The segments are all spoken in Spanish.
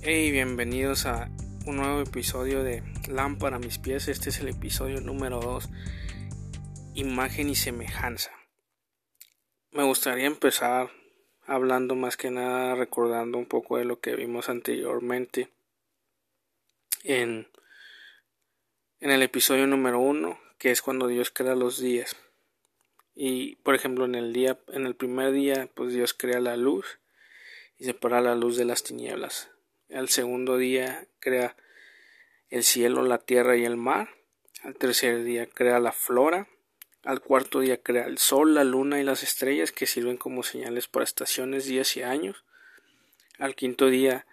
Hey, bienvenidos a un nuevo episodio de Lámpara a mis pies. Este es el episodio número 2, Imagen y semejanza. Me gustaría empezar hablando más que nada, recordando un poco de lo que vimos anteriormente en, en el episodio número 1, que es cuando Dios crea los días. Y por ejemplo, en el día, en el primer día, pues Dios crea la luz y separa la luz de las tinieblas al segundo día crea el cielo, la tierra y el mar. Al tercer día crea la flora. Al cuarto día crea el sol, la luna y las estrellas que sirven como señales para estaciones, días y años. Al quinto día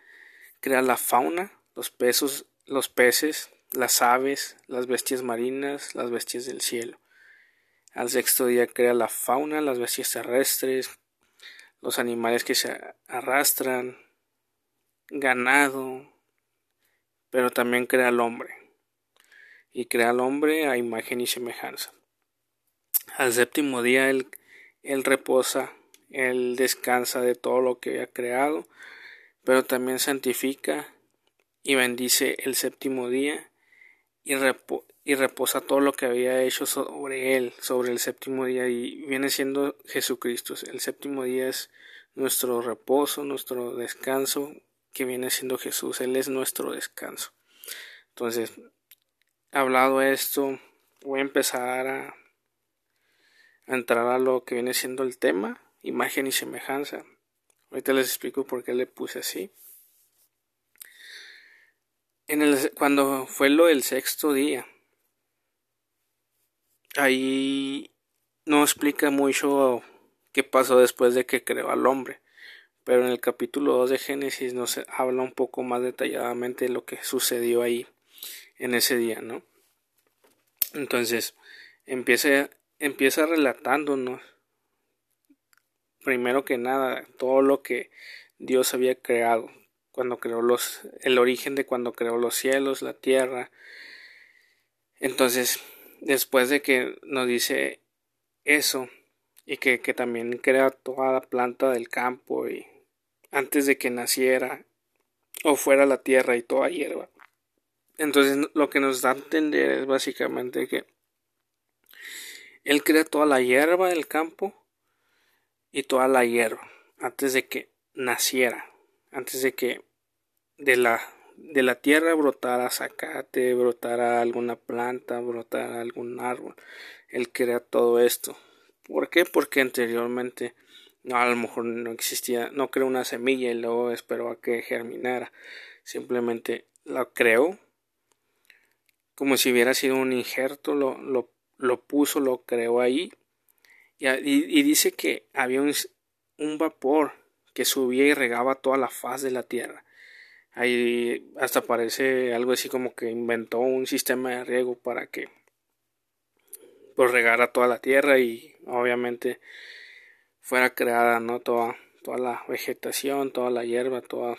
crea la fauna, los peces, los peces, las aves, las bestias marinas, las bestias del cielo. Al sexto día crea la fauna, las bestias terrestres, los animales que se arrastran, ganado, pero también crea al hombre. Y crea al hombre a imagen y semejanza. Al séptimo día él, reposa, él descansa de todo lo que ha creado, pero también santifica y bendice el séptimo día y, y reposa todo lo que había hecho sobre él, sobre el séptimo día, y viene siendo Jesucristo. El séptimo día es nuestro reposo, nuestro descanso, que viene siendo Jesús. Él es nuestro descanso. Entonces, hablado esto, voy a empezar a, entrar a lo que viene siendo el tema, imagen y semejanza. Ahorita les explico por qué le puse así. En el, cuando fue lo del sexto día, ahí no explica mucho qué pasó después de que creó al hombre pero en el capítulo 2 de Génesis nos habla un poco más detalladamente de lo que sucedió ahí en ese día, ¿no? Entonces, empieza, empieza relatándonos, primero que nada, todo lo que Dios había creado, cuando creó los, el origen de cuando creó los cielos, la tierra. Entonces, después de que nos dice eso, y que, que también crea toda la planta del campo y antes de que naciera o fuera la tierra y toda hierba. Entonces lo que nos da a entender es básicamente que Él crea toda la hierba del campo y toda la hierba antes de que naciera, antes de que de la, de la tierra brotara zacate, brotara alguna planta, brotara algún árbol. Él crea todo esto. ¿Por qué? Porque anteriormente no, a lo mejor no existía, no creó una semilla y luego esperó a que germinara. Simplemente la creó como si hubiera sido un injerto, lo, lo, lo puso, lo creó ahí. Y, y, dice que había un, un vapor que subía y regaba toda la faz de la tierra. Ahí hasta parece algo así como que inventó un sistema de riego para que pues regara toda la tierra y obviamente fuera creada, ¿no? Toda, toda la vegetación, toda la hierba, toda,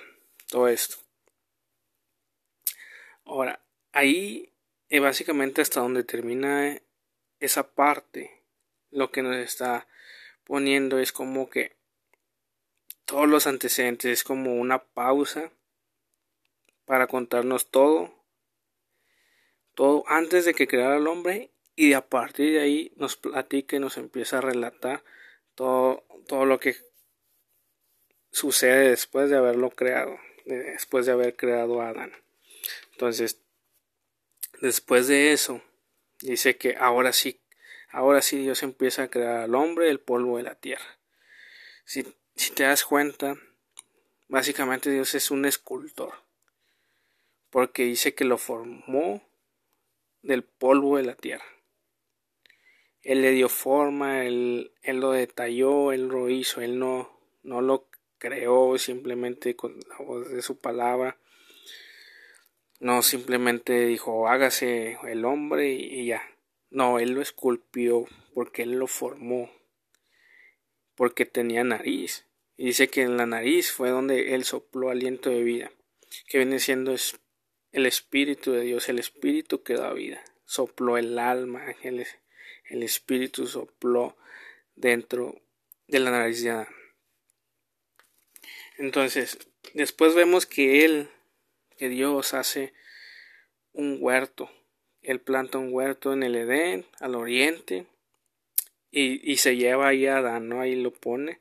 todo esto. Ahora, ahí eh, básicamente hasta donde termina esa parte, lo que nos está poniendo es como que todos los antecedentes es como una pausa para contarnos todo, todo antes de que creara el hombre y a partir de ahí nos platica y nos empieza a relatar todo, todo lo que sucede después de haberlo creado, después de haber creado a Adán. Entonces, después de eso, dice que ahora sí, ahora sí Dios empieza a crear al hombre el polvo de la tierra. Si, si te das cuenta, básicamente Dios es un escultor, porque dice que lo formó del polvo de la tierra. Él le dio forma, él, él lo detalló, él lo hizo, él no, no lo creó simplemente con la voz de su palabra. No simplemente dijo hágase el hombre y, ya. No, él lo esculpió porque él lo formó. Porque tenía nariz. Y dice que en la nariz fue donde él sopló aliento de vida. Que viene siendo el espíritu de Dios, el espíritu que da vida. Sopló el alma, el, el espíritu sopló dentro de la nariz de Adán. Entonces, después vemos que él que Dios hace un huerto. Él planta un huerto en el Edén, al oriente, y, y se lleva ahí a Adán, ¿no? Ahí lo pone.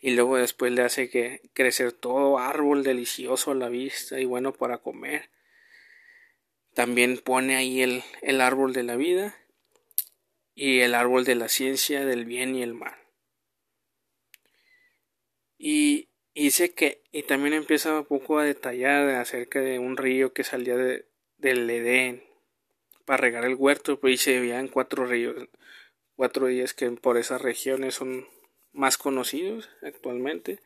Y luego después le hace que crecer todo árbol delicioso a la vista y bueno para comer. También pone ahí el, el árbol de la vida y el árbol de la ciencia del bien y el mal. Y dice que, y también empieza un poco a detallar acerca de un río que salía de, del Edén para regar el huerto, pues se veían cuatro ríos, cuatro días que por esas regiones son más conocidos actualmente.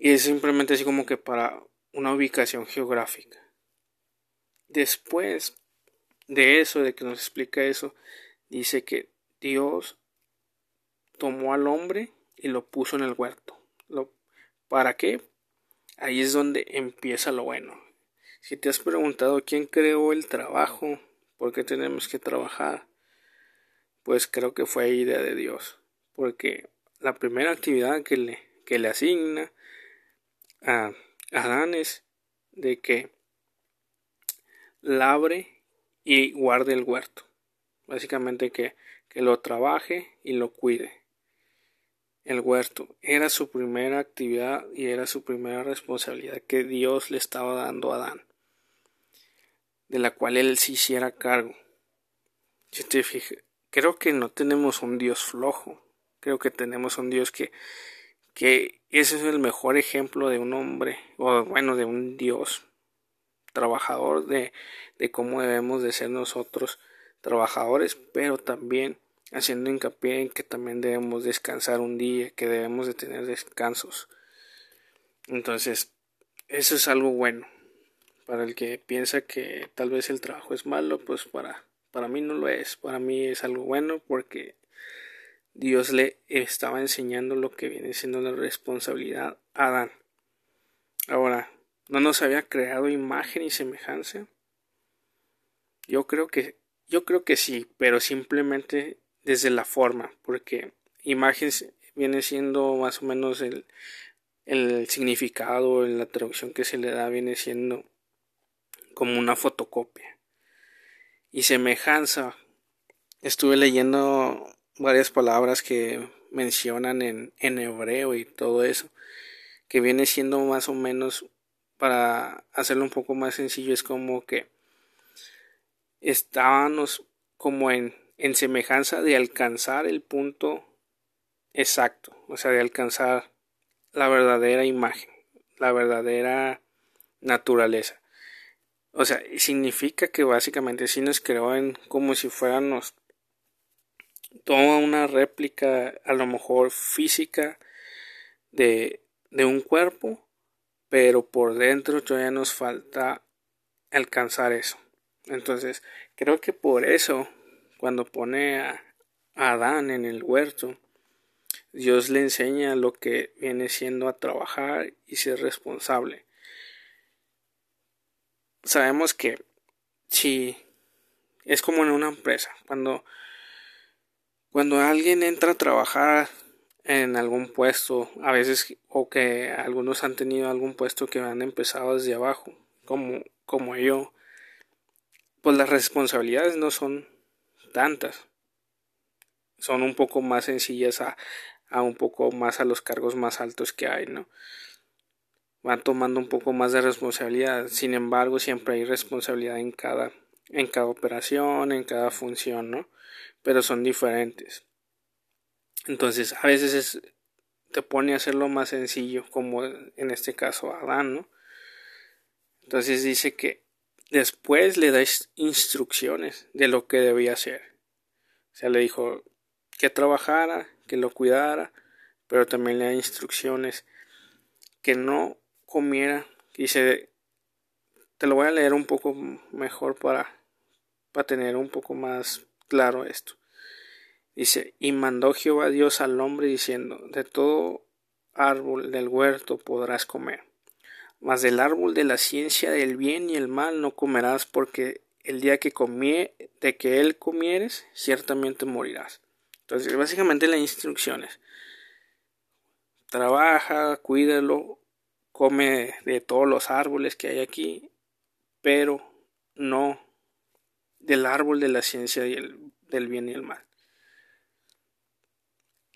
Y es simplemente así como que para una ubicación geográfica. Después de eso, de que nos explica eso, dice que Dios tomó al hombre y lo puso en el huerto. ¿Para qué? Ahí es donde empieza lo bueno. Si te has preguntado quién creó el trabajo, por qué tenemos que trabajar, pues creo que fue idea de Dios. Porque la primera actividad que le, que le asigna a Adán es de que labre y guarde el huerto. Básicamente que, que lo trabaje y lo cuide. El huerto era su primera actividad y era su primera responsabilidad que Dios le estaba dando a Adán, de la cual él se hiciera cargo. Si te fijas, creo que no tenemos un Dios flojo, creo que tenemos un Dios que, que ese es el mejor ejemplo de un hombre, o bueno, de un Dios trabajador, de, de cómo debemos de ser nosotros trabajadores, pero también haciendo hincapié en que también debemos descansar un día, que debemos de tener descansos. Entonces, eso es algo bueno. Para el que piensa que tal vez el trabajo es malo, pues para, para mí no lo es. Para mí es algo bueno porque Dios le estaba enseñando lo que viene siendo la responsabilidad a Adán. Ahora, ¿no nos había creado imagen y semejanza? Yo creo que yo creo que sí, pero simplemente desde la forma, porque imagen viene siendo más o menos el, el significado, la traducción que se le da viene siendo como una fotocopia. Y semejanza, estuve leyendo varias palabras que mencionan en, en hebreo y todo eso, que viene siendo más o menos, para hacerlo un poco más sencillo, es como que estábamos como en en semejanza de alcanzar el punto exacto, o sea, de alcanzar la verdadera imagen, la verdadera naturaleza. O sea, significa que básicamente si nos creó en como si fuéramos toda una réplica, a lo mejor física, de, de un cuerpo, pero por dentro todavía nos falta alcanzar eso. Entonces, creo que por eso cuando pone a Adán en el huerto, Dios le enseña lo que viene siendo a trabajar y ser responsable. Sabemos que si es como en una empresa, cuando cuando alguien entra a trabajar en algún puesto, a veces o que algunos han tenido algún puesto que han empezado desde abajo, como como yo, pues las responsabilidades no son tantas. Son un poco más sencillas a, a un poco más a los cargos más altos que hay, ¿no? Van tomando un poco más de responsabilidad. Sin embargo, siempre hay responsabilidad en cada, en cada operación, en cada función, ¿no? Pero son diferentes. Entonces, a veces es, te pone a hacerlo más sencillo, como en este caso Adán, ¿no? Entonces dice que Después le da instrucciones de lo que debía hacer. O sea, le dijo que trabajara, que lo cuidara, pero también le da instrucciones que no comiera. Dice, te lo voy a leer un poco mejor para, para tener un poco más claro esto. Dice, y mandó Jehová Dios al hombre diciendo, de todo árbol del huerto podrás comer mas del árbol de la ciencia del bien y el mal no comerás, porque el día que comie, de que él comieres, ciertamente morirás. Entonces, básicamente las instrucciones. Trabaja, cuídalo, come de todos los árboles que hay aquí, pero no del árbol de la ciencia del bien y el mal.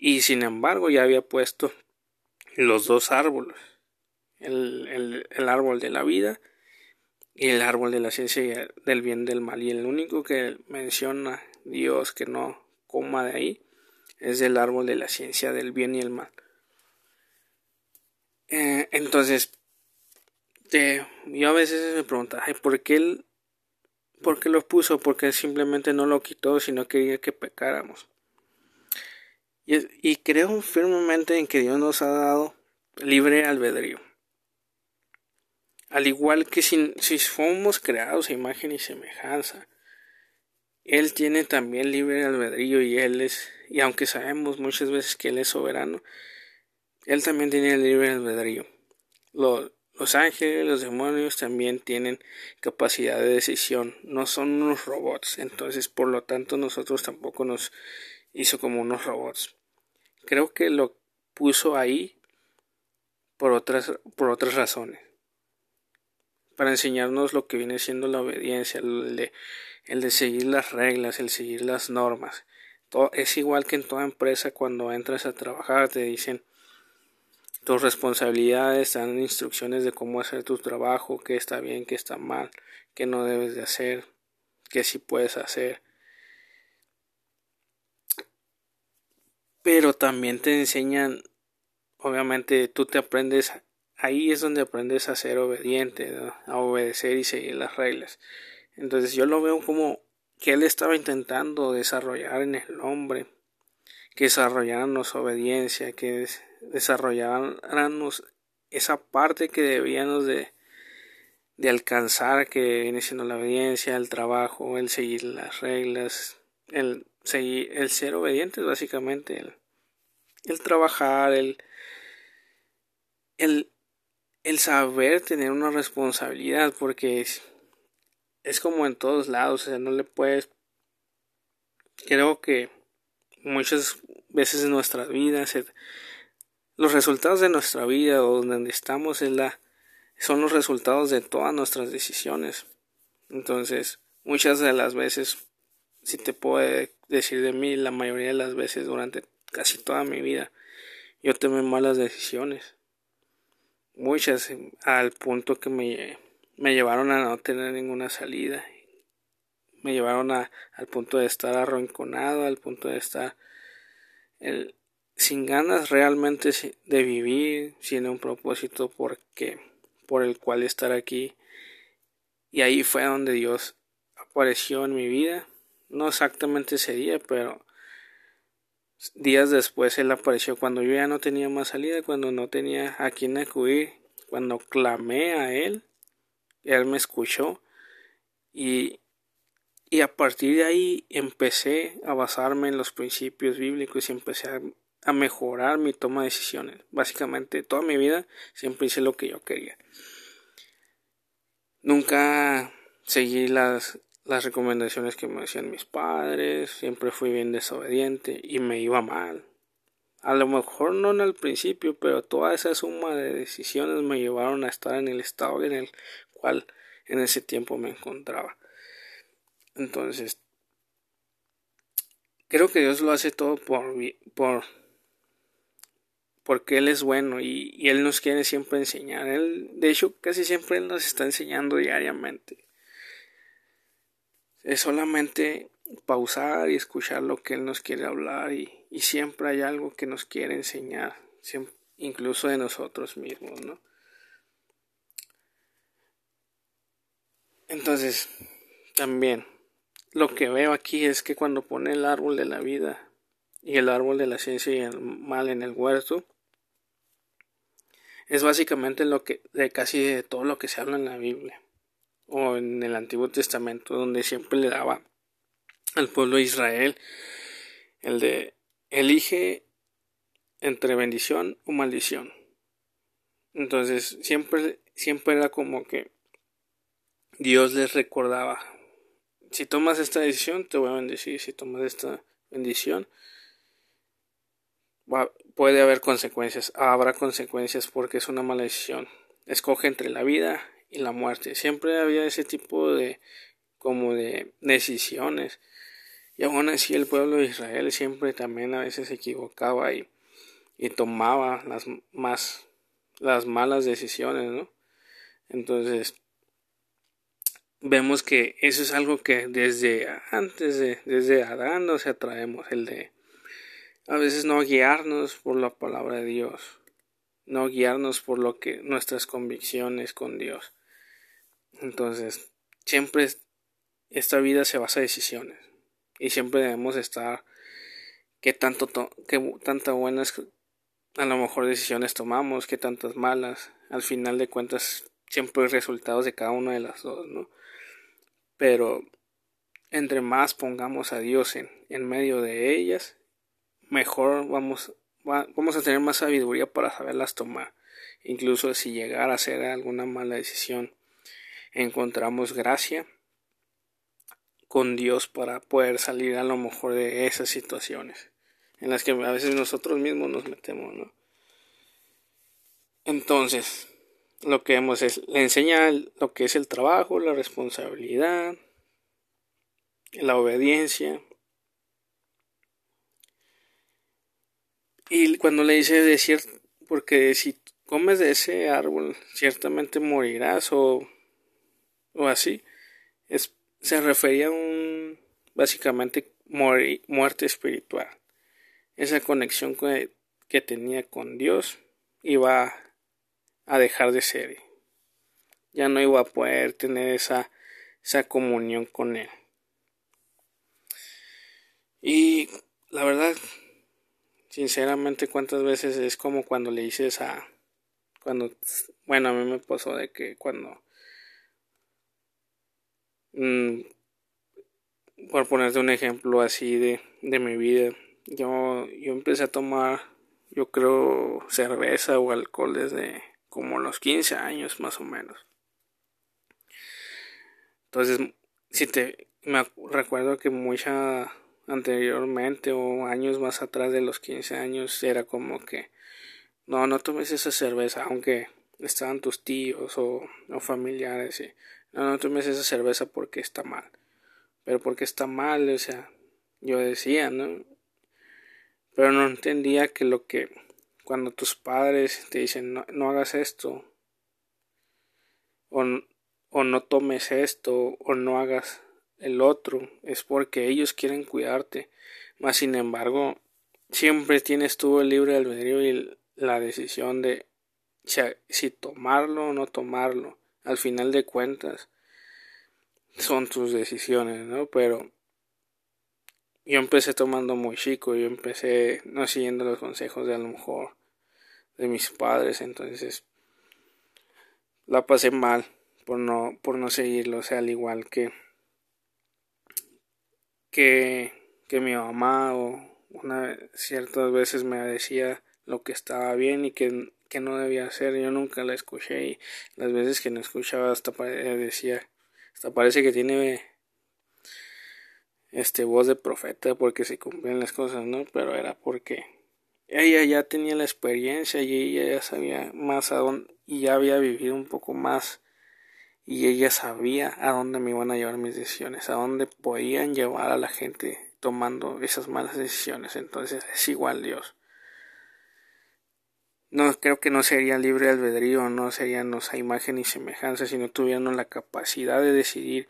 Y sin embargo ya había puesto los dos árboles, el, el árbol de la vida y el árbol de la ciencia del bien y del mal. Y el único que menciona Dios que no coma de ahí es el árbol de la ciencia del bien y el mal. Eh, entonces, yo a veces me pregunto, ¿por qué él, por qué lo puso? Porque simplemente no lo quitó, sino quería que pecáramos. Y, creo firmemente en que Dios nos ha dado libre albedrío. Al igual que si, si fuimos creados a imagen y semejanza, Él tiene también libre albedrío y Él es, y aunque sabemos muchas veces que Él es soberano, Él también tiene libre albedrío. Los, los ángeles, los demonios también tienen capacidad de decisión, no son unos robots, entonces por lo tanto nosotros tampoco nos hizo como unos robots. Creo que lo puso ahí por otras, por otras razones para enseñarnos lo que viene siendo la obediencia, el de, el de seguir las reglas, el seguir las normas. Todo, es igual que en toda empresa cuando entras a trabajar te dicen tus responsabilidades, te dan instrucciones de cómo hacer tu trabajo, qué está bien, qué está mal, qué no debes de hacer, qué sí puedes hacer. Pero también te enseñan, obviamente tú te aprendes ahí es donde aprendes a ser obediente, a obedecer y seguir las reglas. Entonces yo lo veo como que él estaba intentando desarrollar en el hombre, que desarrolláramos obediencia, que desarrolláramos esa parte que debíamos de, de alcanzar, que viene siendo la obediencia, el trabajo, el seguir las reglas, el seguir, el ser obediente básicamente, el, el trabajar, el, el el saber tener una responsabilidad, porque es, es como en todos lados, o sea, no le puedes... Creo que muchas veces en nuestras vidas, los resultados de nuestra vida o donde estamos es la, son los resultados de todas nuestras decisiones. Entonces, muchas de las veces, si te puedo decir de mí, la mayoría de las veces durante casi toda mi vida, yo tomé malas decisiones. Muchas al punto que me, me llevaron a no tener ninguna salida. Me llevaron a, al punto de estar arrinconado al punto de estar el, sin ganas realmente de vivir sin un propósito porque por el cual estar aquí. Y ahí fue donde Dios apareció en mi vida no exactamente ese día pero Días después él apareció cuando yo ya no tenía más salida, cuando no tenía a quién acudir, cuando clamé a él, él me escuchó y, y a partir de ahí empecé a basarme en los principios bíblicos y empecé a, a mejorar mi toma de decisiones. Básicamente toda mi vida siempre hice lo que yo quería. Nunca seguí las las recomendaciones que me hacían mis padres, siempre fui bien desobediente y me iba mal. A lo mejor no en el principio, pero toda esa suma de decisiones me llevaron a estar en el estado en el cual en ese tiempo me encontraba. Entonces, creo que Dios lo hace todo por, por porque Él es bueno y, Él nos quiere siempre enseñar. Él, de hecho, casi siempre Él nos está enseñando diariamente es solamente pausar y escuchar lo que Él nos quiere hablar y, siempre hay algo que nos quiere enseñar, incluso de nosotros mismos, ¿no? Entonces, también, lo que veo aquí es que cuando pone el árbol de la vida y el árbol de la ciencia y el mal en el huerto, es básicamente lo que de casi de todo lo que se habla en la Biblia o en el Antiguo Testamento donde siempre le daba al pueblo de Israel el de elige entre bendición o maldición. Entonces siempre siempre era como que Dios les recordaba si tomas esta decisión te voy a bendecir, si tomas esta bendición puede haber consecuencias, habrá consecuencias porque es una mala decisión. escoge entre la vida y la muerte. Siempre había ese tipo de como de decisiones. Y aún así el pueblo de Israel siempre también a veces se equivocaba y, y tomaba las más las malas decisiones, ¿no? Entonces vemos que eso es algo que desde antes de desde Adán nos atraemos el de a veces no guiarnos por la palabra de Dios, no guiarnos por lo que nuestras convicciones con Dios. Entonces, siempre esta vida se basa en decisiones y siempre debemos estar qué tanto qué tantas buenas a lo mejor decisiones tomamos, qué tantas malas. Al final de cuentas siempre hay resultados de cada una de las dos, ¿no? Pero entre más pongamos a Dios en, en medio de ellas, mejor vamos, vamos a tener más sabiduría para saberlas tomar. Incluso si llegara a ser alguna mala decisión, encontramos gracia con Dios para poder salir a lo mejor de esas situaciones en las que a veces nosotros mismos nos metemos, ¿no? Entonces, lo que vemos es, le enseña lo que es el trabajo, la responsabilidad, la obediencia. Y cuando le dice decir, porque si comes de ese árbol, ciertamente morirás o, o así, es, se refería a un, básicamente, muerte espiritual. Esa conexión que, que tenía con Dios iba a dejar de ser. Ya no iba a poder tener esa, esa comunión con Él. Y la verdad, sinceramente, cuántas veces es como cuando le dices a. Cuando. Bueno, a mí me pasó de que cuando. Mm, por ponerte un ejemplo así de, de mi vida, yo, yo empecé a tomar, yo creo, cerveza o alcohol desde como los 15 años más o menos. Entonces, si te me recuerdo que mucha anteriormente o años más atrás de los 15 años era como que no, no tomes esa cerveza, aunque estaban tus tíos o, o familiares y no, no tomes esa cerveza porque está mal. Pero porque está mal, o sea, yo decía, ¿no? Pero no entendía que lo que cuando tus padres te dicen no, no hagas esto o, o no tomes esto o no hagas el otro es porque ellos quieren cuidarte mas sin embargo siempre tienes tú el libre albedrío y la decisión de si tomarlo o no tomarlo al final de cuentas son tus decisiones no pero yo empecé tomando muy chico, yo empecé no siguiendo los consejos de a lo mejor de mis padres, entonces la pasé mal por no, por no seguirlo, o sea, al igual que, que, que mi mamá o una, ciertas veces me decía lo que estaba bien y que, que no debía hacer, yo nunca la escuché y las veces que no escuchaba hasta decía, hasta parece que tiene este voz de profeta porque se cumplían las cosas, ¿no? Pero era porque ella ya tenía la experiencia y ella ya sabía más a dónde y ya había vivido un poco más y ella sabía a dónde me iban a llevar mis decisiones, a dónde podían llevar a la gente tomando esas malas decisiones. Entonces es igual Dios. No creo que no sería libre albedrío, no seríamos a imagen y semejanza si no tuviéramos la capacidad de decidir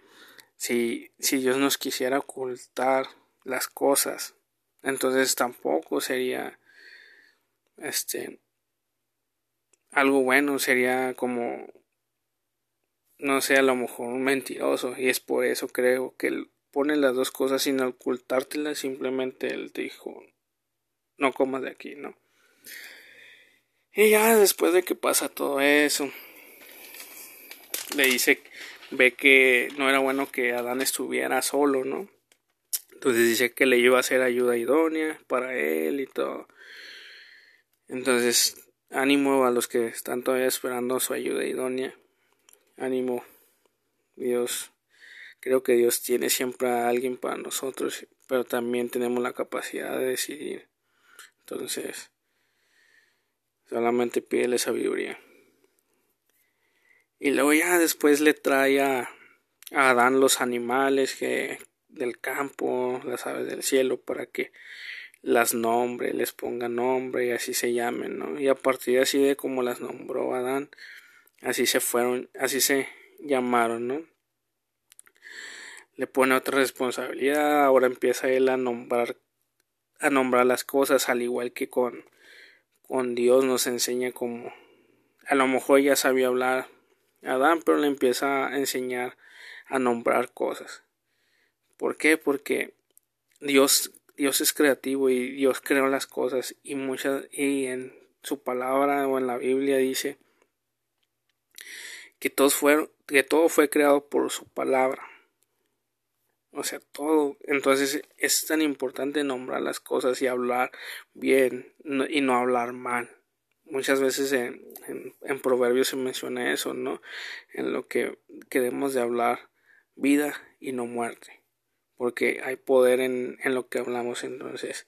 si, si Dios nos quisiera ocultar las cosas, entonces tampoco sería este algo bueno, sería como no sé, a lo mejor un mentiroso y es por eso creo que él pone las dos cosas sin ocultártelas, simplemente él dijo no comas de aquí, ¿no? Y ya después de que pasa todo eso, le dice ve que no era bueno que Adán estuviera solo, ¿no? Entonces dice que le iba a hacer ayuda idónea para él y todo. Entonces, ánimo a los que están todavía esperando su ayuda idónea. Ánimo. Dios, creo que Dios tiene siempre a alguien para nosotros, pero también tenemos la capacidad de decidir. Entonces, solamente pídele sabiduría. Y luego ya después le trae a, a Adán los animales que, del campo, las aves del cielo, para que las nombre, les ponga nombre y así se llamen, ¿no? Y a partir de así de como las nombró Adán, así se fueron, así se llamaron, ¿no? Le pone otra responsabilidad, ahora empieza él a nombrar a nombrar las cosas al igual que con con Dios nos enseña como a lo mejor ya sabía hablar Adán, pero le empieza a enseñar a nombrar cosas. ¿Por qué? Porque Dios Dios es creativo y Dios creó las cosas y muchas y en su palabra o en la Biblia dice que todos fueron que todo fue creado por su palabra. O sea, todo. Entonces es tan importante nombrar las cosas y hablar bien y no hablar mal. Muchas veces en, en, Proverbios se menciona eso, ¿no? En lo que queremos de hablar vida y no muerte. Porque hay poder en, en lo que hablamos. Entonces,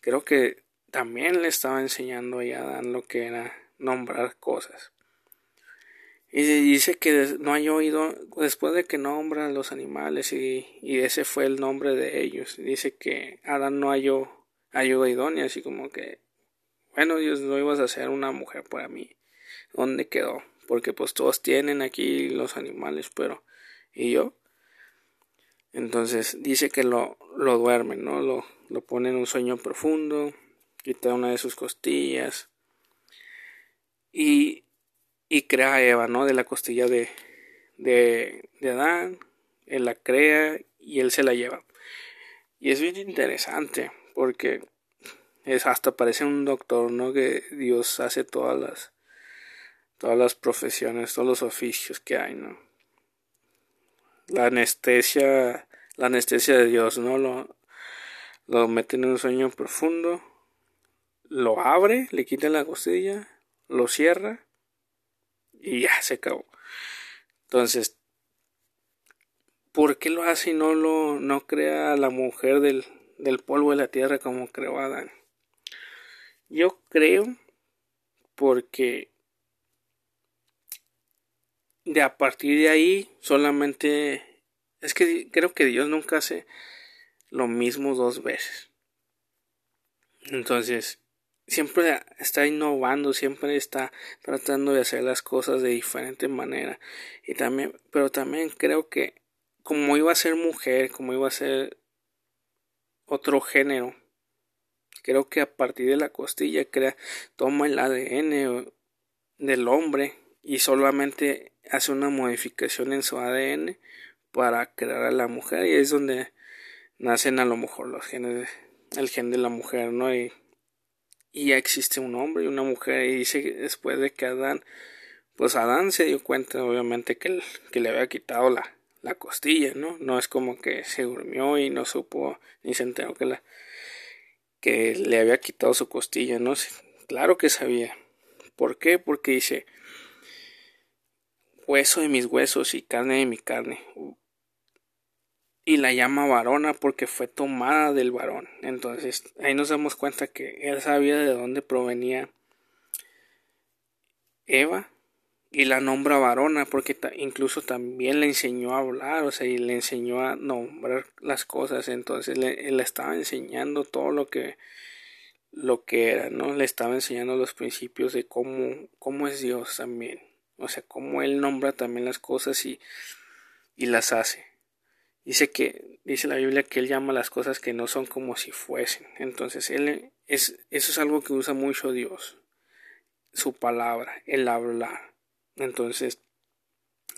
creo que también le estaba enseñando a Adán lo que era nombrar cosas. Y dice que no hay oído, después de que nombran los animales y, y, ese fue el nombre de ellos, dice que Adán no halló ayuda idónea, así como que, bueno, Dios no ibas a hacer una mujer para mí. ¿Dónde quedó? Porque pues todos tienen aquí los animales, pero ¿y yo? Entonces dice que lo, lo duermen, ¿no? Lo, lo pone en un sueño profundo, quita una de sus costillas. Y y crea a Eva, ¿no? De la costilla de, de, de Adán, él la crea y él se la lleva. Y es bien interesante porque es hasta parece un doctor, ¿no? Que Dios hace todas las todas las profesiones, todos los oficios que hay, ¿no? La anestesia, la anestesia de Dios, ¿no? Lo, lo mete en un sueño profundo, lo abre, le quita la costilla, lo cierra y ya se acabó. Entonces, ¿por qué lo hace y no lo no crea a la mujer del, del polvo de la tierra como creó Adán? Yo creo porque de a partir de ahí solamente es que creo que Dios nunca hace lo mismo dos veces. Entonces, siempre está innovando, siempre está tratando de hacer las cosas de diferente manera. Y también, pero también creo que como iba a ser mujer, como iba a ser otro género, creo que a partir de la costilla crea, toma el ADN del hombre y solamente hace una modificación en su ADN para crear a la mujer y es donde nacen a lo mejor los genes, el gen de la mujer, ¿no? Y y ya existe un hombre y una mujer y dice después de que Adán pues Adán se dio cuenta obviamente que, que le había quitado la, la costilla no no es como que se durmió y no supo ni se enteró que la que le había quitado su costilla no claro que sabía. ¿por qué? porque dice hueso de mis huesos y carne de mi carne y la llama varona porque fue tomada del varón. Entonces ahí nos damos cuenta que él sabía de dónde provenía Eva y la nombra varona porque incluso también le enseñó a hablar, o sea, y le enseñó a nombrar las cosas. Entonces le, le estaba enseñando todo lo que lo que era, ¿no? Le estaba enseñando los principios de cómo, cómo es Dios también. O sea, cómo Él nombra también las cosas y, y las hace. Dice que, dice la Biblia que él llama las cosas que no son como si fuesen. Entonces, él es, eso es algo que usa mucho Dios. Su palabra, el hablar. Entonces,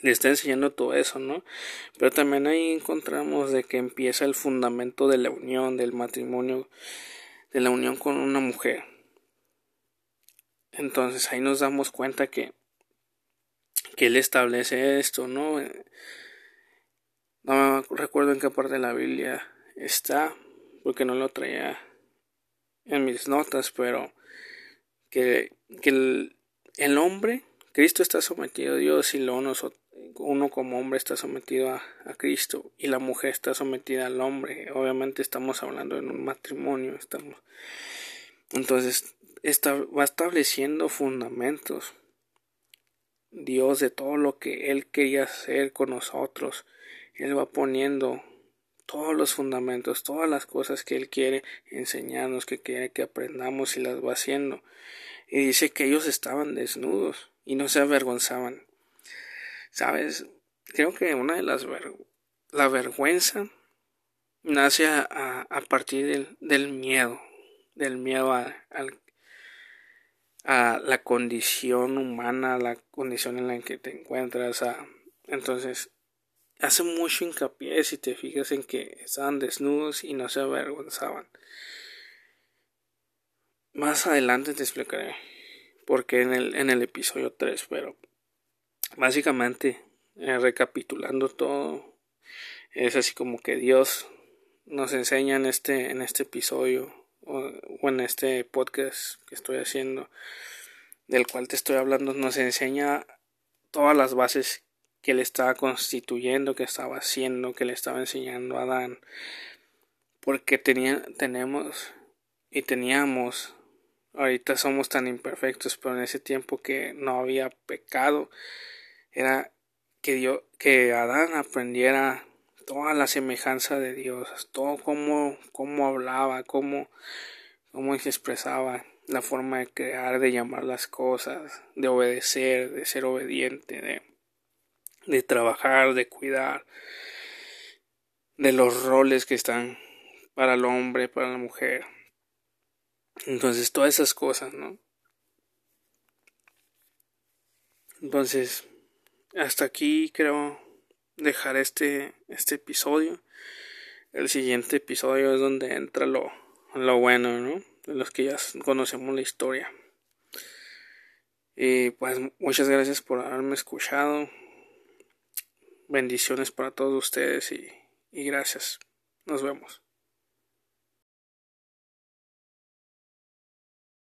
le está enseñando todo eso, ¿no? Pero también ahí encontramos de que empieza el fundamento de la unión, del matrimonio, de la unión con una mujer. Entonces ahí nos damos cuenta que, que él establece esto, ¿no? No recuerdo en qué parte de la Biblia está, porque no lo traía en mis notas, pero que, que el, hombre, Cristo está sometido a Dios y lo uno, uno como hombre está sometido a, a, Cristo y la mujer está sometida al hombre. Obviamente estamos hablando en un matrimonio, estamos. Entonces está, va estableciendo fundamentos Dios de todo lo que Él quería hacer con nosotros. Él va poniendo todos los fundamentos, todas las cosas que Él quiere enseñarnos, que quiere que aprendamos y las va haciendo. Y dice que ellos estaban desnudos y no se avergonzaban. ¿Sabes? Creo que una de las la vergüenza nace a, partir del, miedo, del miedo a, la condición humana, a la condición en la que te encuentras. entonces, hace mucho hincapié si te fijas en que estaban desnudos y no se avergonzaban. Más adelante te explicaré porque en el, en el episodio 3, pero básicamente, eh, recapitulando todo, es así como que Dios nos enseña en este, en este episodio o, o en este podcast que estoy haciendo, del cual te estoy hablando, nos enseña todas las bases que le estaba constituyendo, que estaba haciendo, que le estaba enseñando a Adán. Porque tenía, tenemos y teníamos, ahorita somos tan imperfectos, pero en ese tiempo que no había pecado, era que, que Adán aprendiera toda la semejanza de Dios, todo cómo, cómo hablaba, cómo, cómo se expresaba, la forma de crear, de llamar las cosas, de obedecer, de ser obediente, de de trabajar, de cuidar, de los roles que están para el hombre, para la mujer. Entonces, todas esas cosas, ¿no? Entonces, hasta aquí creo dejar este, este episodio. El siguiente episodio es donde entra lo, lo bueno, ¿no? De los que ya conocemos la historia. Y pues muchas gracias por haberme escuchado. Bendiciones para todos ustedes y, y gracias. Nos vemos.